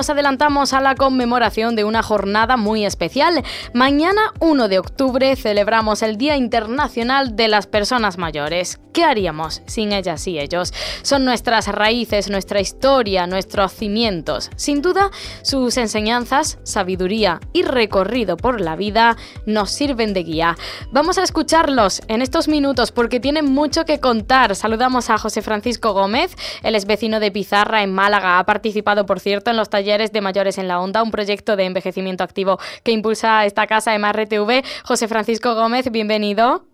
Nos adelantamos a la conmemoración de una jornada muy especial. Mañana, 1 de octubre, celebramos el Día Internacional de las Personas Mayores. ¿Qué haríamos sin ellas y ellos? Son nuestras raíces, nuestra historia, nuestros cimientos. Sin duda, sus enseñanzas, sabiduría y recorrido por la vida nos sirven de guía. Vamos a escucharlos en estos minutos porque tienen mucho que contar. Saludamos a José Francisco Gómez, él es vecino de Pizarra en Málaga. Ha participado, por cierto, en los talleres de mayores en la onda, un proyecto de envejecimiento activo que impulsa esta casa MRTV. José Francisco Gómez, bienvenido.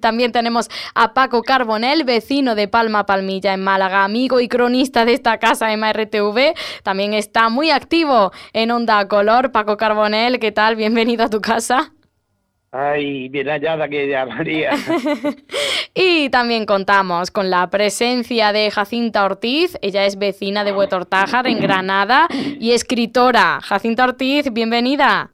También tenemos a Paco Carbonel, vecino de Palma Palmilla en Málaga, amigo y cronista de esta casa MRTV. También está muy activo en Onda Color. Paco Carbonel, ¿qué tal? Bienvenido a tu casa. Ay, bien hallada que ya, María. y también contamos con la presencia de Jacinta Ortiz. Ella es vecina de Huetortájar en Granada y escritora. Jacinta Ortiz, bienvenida.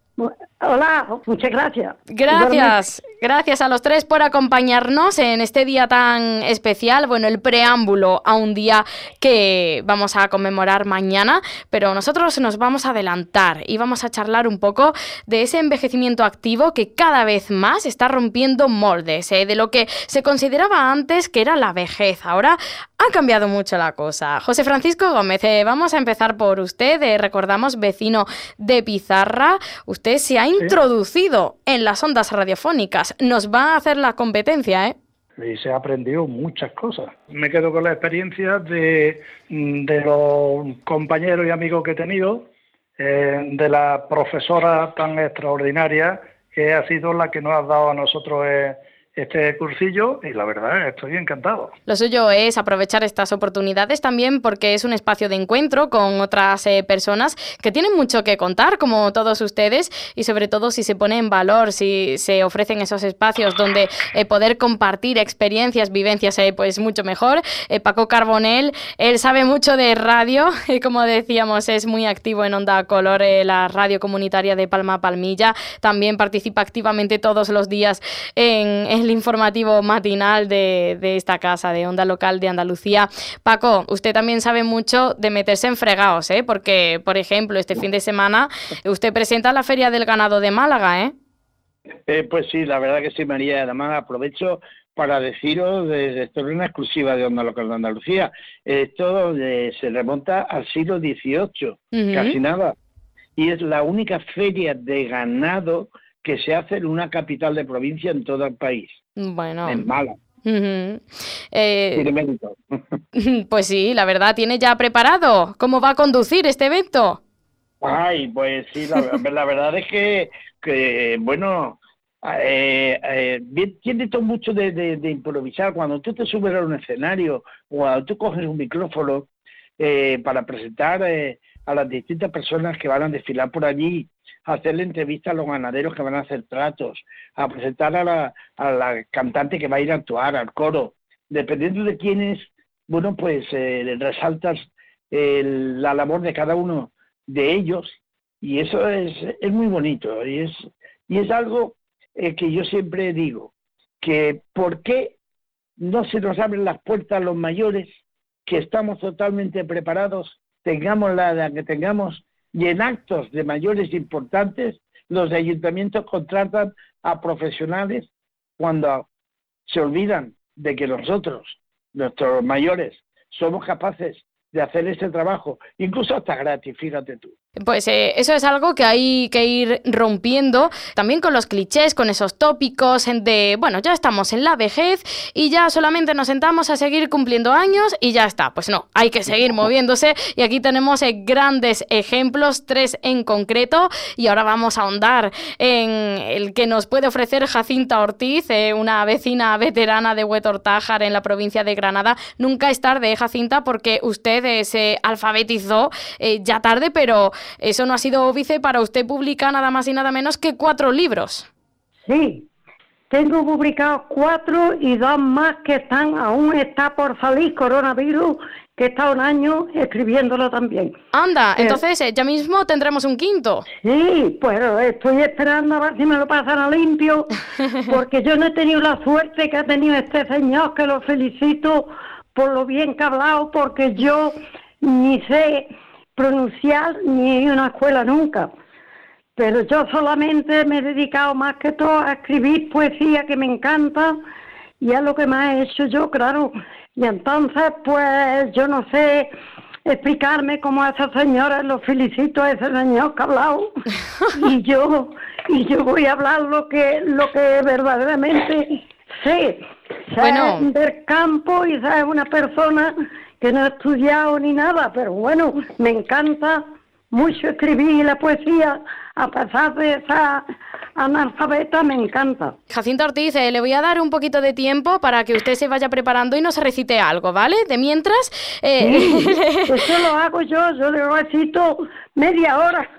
Hola, muchas gracias. Gracias, gracias a los tres por acompañarnos en este día tan especial. Bueno, el preámbulo a un día que vamos a conmemorar mañana, pero nosotros nos vamos a adelantar y vamos a charlar un poco de ese envejecimiento activo que cada vez más está rompiendo moldes, ¿eh? de lo que se consideraba antes que era la vejez. Ahora ha cambiado mucho la cosa. José Francisco Gómez, eh, vamos a empezar por usted. Eh, recordamos, vecino de Pizarra. Usted se ha introducido en las ondas radiofónicas. Nos va a hacer la competencia, ¿eh? Y se ha aprendido muchas cosas. Me quedo con la experiencia de, de los compañeros y amigos que he tenido, eh, de la profesora tan extraordinaria que ha sido la que nos ha dado a nosotros eh, este cursillo y la verdad estoy encantado. Lo suyo es aprovechar estas oportunidades también porque es un espacio de encuentro con otras eh, personas que tienen mucho que contar, como todos ustedes, y sobre todo si se pone en valor, si se ofrecen esos espacios donde eh, poder compartir experiencias, vivencias, eh, pues mucho mejor. Paco Carbonel, él sabe mucho de radio, y como decíamos, es muy activo en Onda Color, la radio comunitaria de Palma Palmilla, también participa activamente todos los días en el informativo matinal de, esta casa, de Onda Local de Andalucía. Paco, usted también sabe mucho de meterse en fregados, ¿eh? Porque, por ejemplo, este fin de semana usted presenta la Feria del Ganado de Málaga, ¿eh? eh pues sí, la verdad que sí, María. Además, aprovecho para deciros de esto es una exclusiva de Onda Local de Andalucía. Esto se remonta al siglo XVIII, casi nada. Y es la única feria de ganado que se hace en una capital de provincia en todo el país. Bueno. En Málaga. Eh, pues sí, la verdad, ¿tiene ya preparado cómo va a conducir este evento? Ay, pues sí, la, verdad es que, que bueno, eh, eh, tiene todo mucho de, improvisar. Cuando tú te subes a un escenario, o cuando tú coges un micrófono eh, para presentar a las distintas personas que van a desfilar por allí, hacerle entrevistas a los ganaderos que van a hacer tratos, a presentar a la, a la cantante que va a ir a actuar, al coro. Dependiendo de quién es, bueno, pues eh, resaltas la labor de cada uno de ellos y eso es, es muy bonito y es, y es algo eh, que yo siempre digo, que ¿por qué no se nos abren las puertas a los mayores que estamos totalmente preparados tengamos la que tengamos, y en actos de mayores importantes, los ayuntamientos contratan a profesionales cuando se olvidan de que nosotros, nuestros mayores, somos capaces de hacer ese trabajo, incluso hasta gratis, fíjate tú. Pues eh, eso es algo que hay que ir rompiendo también con los clichés, con esos tópicos de, bueno, ya estamos en la vejez y ya solamente nos sentamos a seguir cumpliendo años y ya está. Pues no, hay que seguir moviéndose y aquí tenemos eh, grandes ejemplos, tres en concreto y ahora vamos a ahondar en el que nos puede ofrecer Jacinta Ortiz, eh, una vecina veterana de Huetortájar en la provincia de Granada. Nunca es tarde, Jacinta, porque usted se alfabetizó ya tarde, pero eso no ha sido óbice para usted publicar nada más y nada menos que cuatro libros. Sí, tengo publicados cuatro y dos más que están, aún está por salir coronavirus, que está un año escribiéndolo también. Anda, eh, entonces eh, ya mismo tendremos un quinto. Sí, pues estoy esperando a ver si me lo pasan a limpio, porque yo no he tenido la suerte que ha tenido este señor, que lo felicito por lo bien que ha hablado, porque yo ni sé pronunciar ni a una escuela nunca. Pero yo solamente me he dedicado más que todo a escribir poesía que me encanta y es lo que más he hecho yo, claro. Y entonces, pues yo no sé explicarme cómo a esa señora, lo felicito a ese señor que ha hablado y yo y yo voy a hablar lo que lo que verdaderamente sé. Bueno. del campo y es una persona que no ha estudiado ni nada, pero bueno, me encanta mucho escribir la poesía a pesar de esa analfabeta me encanta. Jacinto Ortiz, eh, le voy a dar un poquito de tiempo para que usted se vaya preparando y nos recite algo, ¿vale? De mientras... Eh... eso lo hago yo, yo le recito media hora.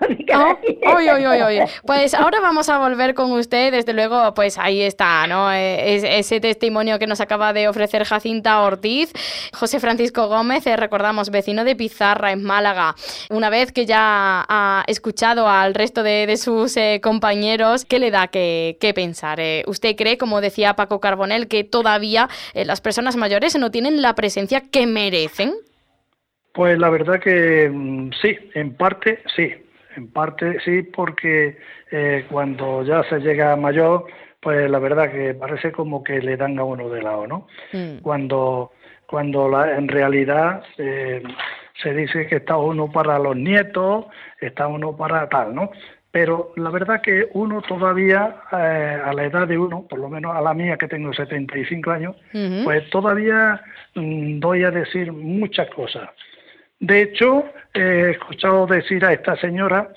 Pues ahora vamos a volver con usted, desde luego, pues ahí está, ¿no? Eh, ese testimonio que nos acaba de ofrecer Jacinta Ortiz, José Francisco Gómez, eh, recordamos, vecino de Pizarra en Málaga. Una vez que ya ha escuchado al resto de, sus eh, ¿qué le da que, pensar? ¿Usted cree, como decía Paco Carbonel, que todavía las personas mayores no tienen la presencia que merecen? Pues la verdad que mm, sí, en parte sí, en parte sí, porque eh, cuando ya se llega mayor, pues la verdad que parece como que le dan a uno de lado, ¿no? Mm. Cuando, cuando la, en realidad eh, se dice que está uno para los nietos, está uno para tal, ¿no? Pero la verdad que uno todavía, eh, a la edad de uno, por lo menos a la mía que tengo 75 años, pues todavía mm, doy a decir muchas cosas. De hecho, he escuchado decir a esta señora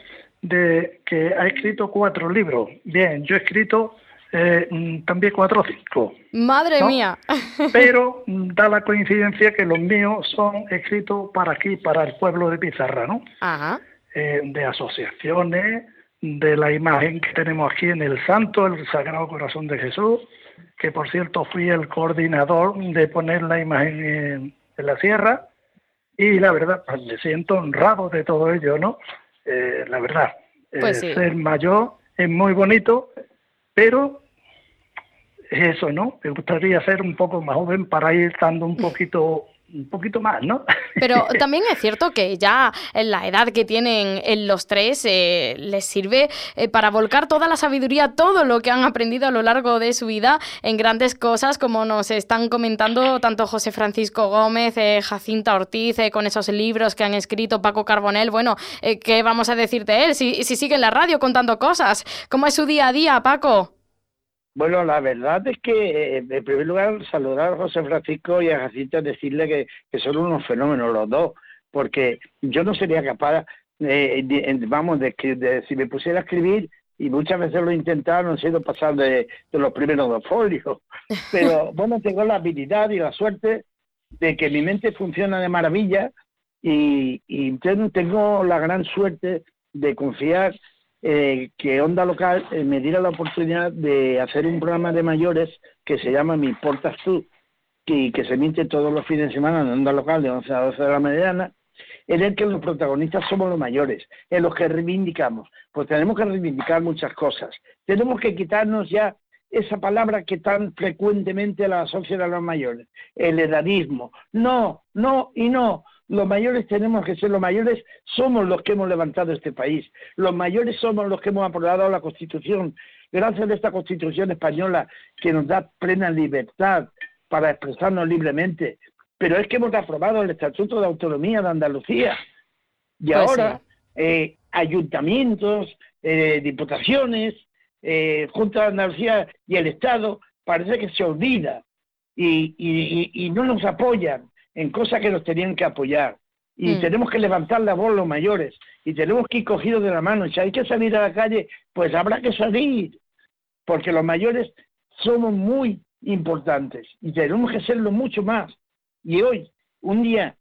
de que ha escrito cuatro libros. Bien, yo he escrito eh, mm, también cuatro o cinco. Madre mía. Pero mm, da la coincidencia que los míos son escritos para aquí, para el pueblo de Pizarra, ¿no? Ajá. Eh, de asociaciones, de la imagen que tenemos aquí en el Santo, el Sagrado Corazón de Jesús, que por cierto fui el coordinador de poner la imagen en la sierra y la verdad, pues me siento honrado de todo ello, ¿no? Eh, la verdad, pues eh, ser mayor es muy bonito, pero es eso, ¿no? Me gustaría ser un poco más joven para ir dando un poquito un poquito más, ¿no? Pero también es cierto que ya en la edad que tienen en los tres eh, les sirve eh, para volcar toda la sabiduría, todo lo que han aprendido a lo largo de su vida en grandes cosas, como nos están comentando tanto José Francisco Gómez, eh, Jacinta Ortiz, con esos libros que han escrito Paco Carbonel. Bueno, ¿qué vamos a decir de él si, si sigue en la radio contando cosas? ¿Cómo es su día a día, Paco? Bueno, la verdad es que, eh, en primer lugar, saludar a José Francisco y a Jacinta, decirle que, que son unos fenómenos los dos, porque yo no sería capaz, de, vamos, de que si me pusiera a escribir, y muchas veces lo he intentado, no he sido pasar de, los primeros dos folios, pero bueno, tengo la habilidad y la suerte de que mi mente funciona de maravilla y, y tengo la gran suerte de confiar eh, que Onda Local eh, me diera la oportunidad de hacer un programa de mayores que se llama Mi Portas Tú, y que se emite todos los fines de semana en Onda Local de 11 a 12 de la mañana, en el que los protagonistas somos los mayores, en los que reivindicamos. Pues tenemos que reivindicar muchas cosas. Tenemos que quitarnos ya esa palabra que tan frecuentemente la asocian a los mayores, el edadismo. No, no y no los mayores tenemos que ser, los mayores somos los que hemos levantado este país, los mayores somos los que hemos aprobado la Constitución, gracias a esta Constitución española que nos da plena libertad para expresarnos libremente, pero es que hemos aprobado el Estatuto de Autonomía de Andalucía. Y pues ahora eh, ayuntamientos, eh, diputaciones, eh, Junta de Andalucía y el Estado parece que se olvida y no nos apoyan en cosas que nos tenían que apoyar. Y mm. tenemos que levantar la voz los mayores. Y tenemos que ir cogidos de la mano. Si hay que salir a la calle, pues habrá que salir. Porque los mayores somos muy importantes. Y tenemos que serlo mucho más. Y hoy, un día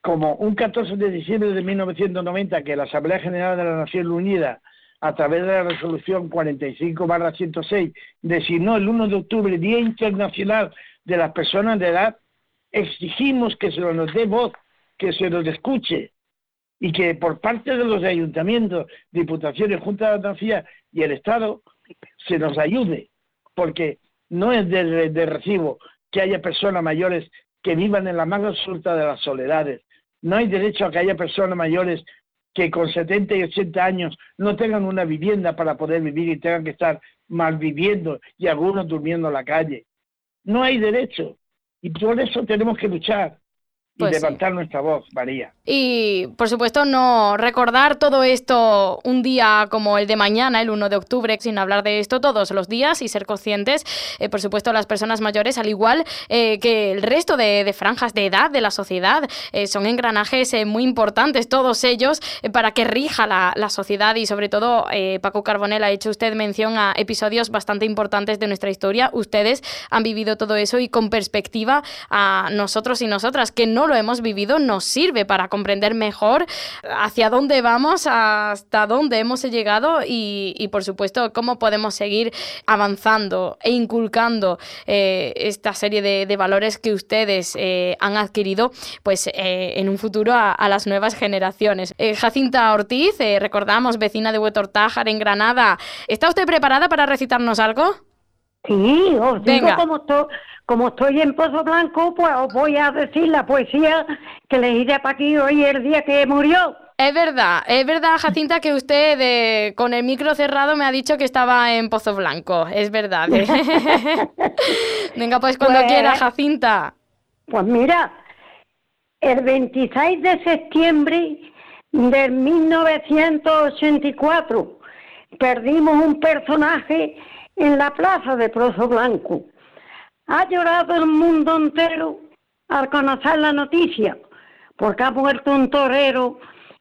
como un 14 de diciembre de 1990, que la Asamblea General de la Nación Unida a través de la resolución 45-106, designó el 1 de octubre Día Internacional de las Personas de Edad, exigimos que se nos dé voz, que se nos escuche y que por parte de los ayuntamientos, diputaciones, Junta de Andalucía y el Estado se nos ayude, porque no es de, recibo que haya personas mayores que vivan en la más absoluta de las soledades. No hay derecho a que haya personas mayores que con 70 y 80 años no tengan una vivienda para poder vivir y tengan que estar mal viviendo y algunos durmiendo en la calle. No hay derecho. Y por eso tenemos que luchar y pues levantar nuestra voz, María. Y, por supuesto, no recordar todo esto un día como el de mañana, el 1 de octubre, sin hablar de esto todos los días y ser conscientes, eh, por supuesto, las personas mayores, al igual eh, que el resto de, franjas de edad de la sociedad, eh, son engranajes muy importantes, todos ellos, para que rija la, la sociedad y, sobre todo, Paco Carbonell ha hecho usted mención a episodios bastante importantes de nuestra historia. Ustedes han vivido todo eso y con perspectiva a nosotros y nosotras, que no lo hemos vivido, nos sirve para comprender mejor hacia dónde vamos, hasta dónde hemos llegado y, por supuesto, cómo podemos seguir avanzando e inculcando eh, esta serie de, valores que ustedes eh, han adquirido pues eh, en un futuro a, las nuevas generaciones. Jacinta Ortiz, recordamos, vecina de Huetortájar en Granada. ¿Está usted preparada para recitarnos algo? Sí, os digo como, como estoy en Pozo Blanco, pues os voy a decir la poesía que leí de aquí hoy el día que murió. Es verdad, es verdad, Jacinta, que usted con el micro cerrado me ha dicho que estaba en Pozo Blanco. Es verdad. ¿eh? Venga, pues cuando pues, quiera, Jacinta. Pues mira, el 26 de septiembre de 1984 perdimos un personaje en la plaza de Pozo Blanco. Ha llorado el mundo entero al conocer la noticia, porque ha muerto un torero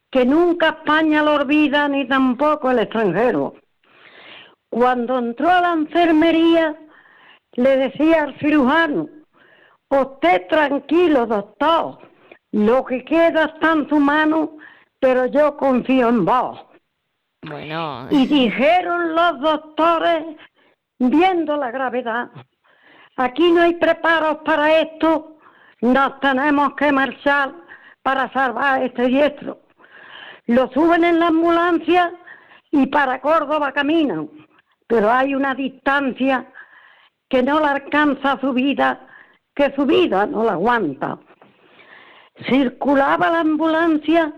que nunca España lo olvida ni tampoco el extranjero. Cuando entró a la enfermería, le decía al cirujano, usted tranquilo, doctor, lo que queda está en su mano, pero yo confío en vos. Bueno. Y dijeron los doctores, viendo la gravedad, Aquí no hay preparos para esto, nos tenemos que marchar para salvar este diestro. Lo suben en la ambulancia y para Córdoba caminan, pero hay una distancia que no la alcanza su vida, que su vida no la aguanta. Circulaba la ambulancia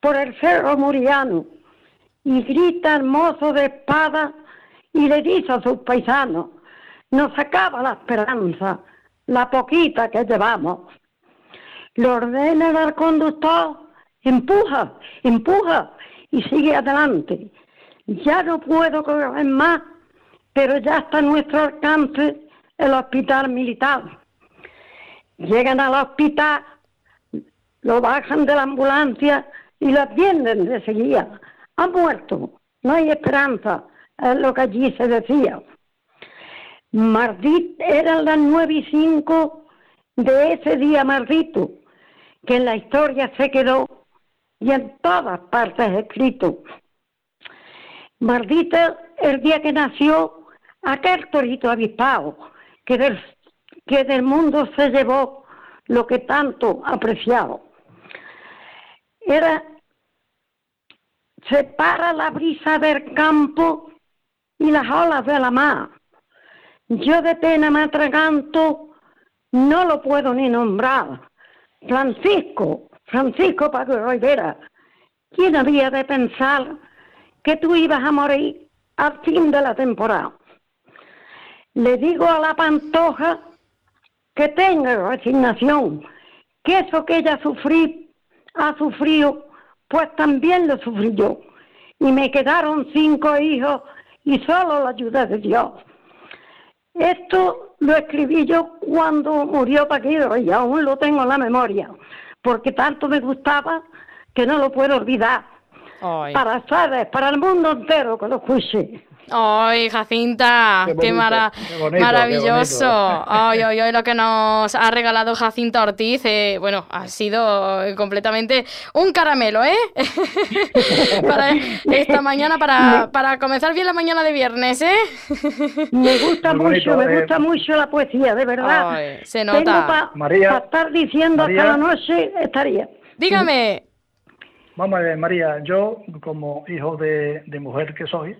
por el cerro Muriano y grita el de espada y le dice a sus paisanos, nos acaba la esperanza, la poquita que llevamos. Le ordena al conductor, empuja, empuja y sigue adelante. Ya no puedo correr más, pero ya está a nuestro alcance el hospital militar. Llegan al hospital, lo bajan de la ambulancia y lo atienden de seguida. Ha muerto, no hay esperanza, lo que allí se decía. Mardit era las nueve y cinco de ese día maldito, que en la historia se quedó y en todas partes escrito. Mardita, el día que nació, aquel torito avispado, que del, que del mundo se llevó lo que tanto apreciado. Era, separa la brisa del campo y las olas de la mar yo de pena me atraganto, no lo puedo ni nombrar. Francisco, Francisco Paco Rivera, ¿quién había de pensar que tú ibas a morir al fin de la temporada? Le digo a la pantoja que tenga resignación, que eso que ella sufrí, ha sufrido, pues también lo sufrí yo. Y me quedaron cinco hijos y solo la ayuda de Dios. Esto lo escribí yo cuando murió Paquito y aún lo tengo en la memoria, porque tanto me gustaba que no lo puedo olvidar. Para saber, para el mundo entero que lo escuche. ¡Ay, Jacinta! ¡Qué, maravilloso! ¡Ay, ay, ay! Lo que nos ha regalado Jacinta Ortiz, eh, bueno, ha sido completamente un caramelo, ¿eh? para esta mañana, para, para comenzar bien la mañana de viernes, ¿eh? me gusta mucho, me eh. gusta mucho la poesía, de verdad. se nota. Para estar diciendo hasta la noche estaría. Dígame. Vamos a ver, María, yo como hijo de, de mujer que soy,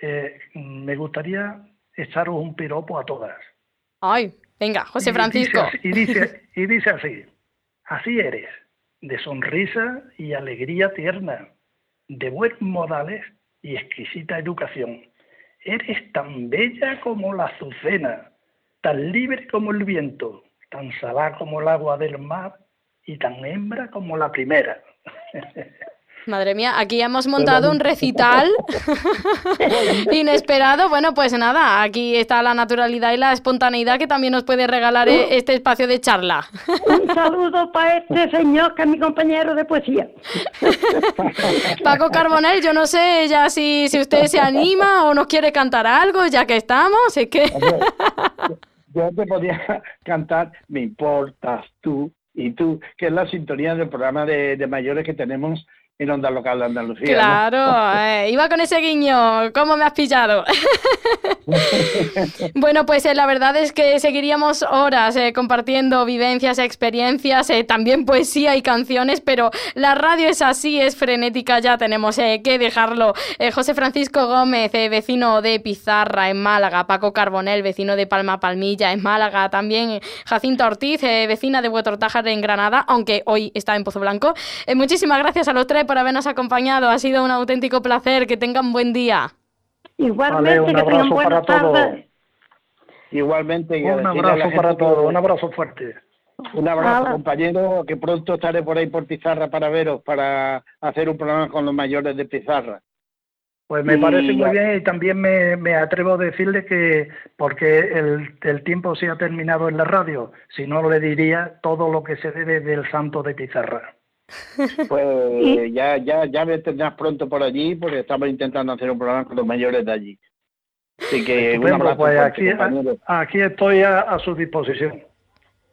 eh, me gustaría echaros un piropo a todas. Ay, venga, José Francisco. Y dice, y dice, así, así eres, de sonrisa y alegría tierna, de buenos modales y exquisita educación. Eres tan bella como la azucena, tan libre como el viento, tan salada como el agua del mar y tan hembra como la primera. Madre mía, aquí hemos montado un recital inesperado. Bueno, pues nada, aquí está la naturalidad y la espontaneidad que también nos puede regalar eh, este espacio de charla. Un saludo para este señor que es mi compañero de poesía. Paco Carbonell, yo no sé ya si, si usted se anima o nos quiere cantar algo, ya que estamos, es que... yo te podía cantar Me importas tú y tú, que es la sintonía del programa de, de mayores que tenemos en Onda Local de Andalucía. Claro, eh, iba con ese guiño, ¿cómo me has pillado? bueno, pues eh, la verdad es que seguiríamos horas eh, compartiendo vivencias, experiencias, también poesía y canciones, pero la radio es así, es frenética, ya tenemos que dejarlo. José Francisco Gómez, vecino de Pizarra en Málaga, Paco Carbonel, vecino de Palma Palmilla en Málaga, también Jacinta Ortiz, vecina de Huetortájar en Granada, aunque hoy está en Pozo Blanco. muchísimas gracias a los tres por habernos acompañado. Ha sido un auténtico placer. Que tengan buen día. Igualmente, un abrazo para todos. Igualmente. Un abrazo para todos. Un abrazo fuerte. Un abrazo, compañero, que pronto estaré por ahí por Pizarra para veros, para hacer un programa con los mayores de Pizarra. Pues me parece muy bien y también me, me atrevo a decirle que, porque el, el, tiempo se ha terminado en la radio, si no le diría todo lo que se debe del santo de Pizarra. Pues ya, ya, ya me tendrás pronto por allí porque estamos intentando hacer un programa con los mayores de allí. Así que pues aquí, aquí, estoy a, su disposición.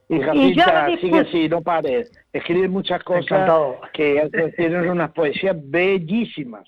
Y Jacinta, sigue así, no pares. Escribe muchas cosas que tienen unas poesías bellísimas.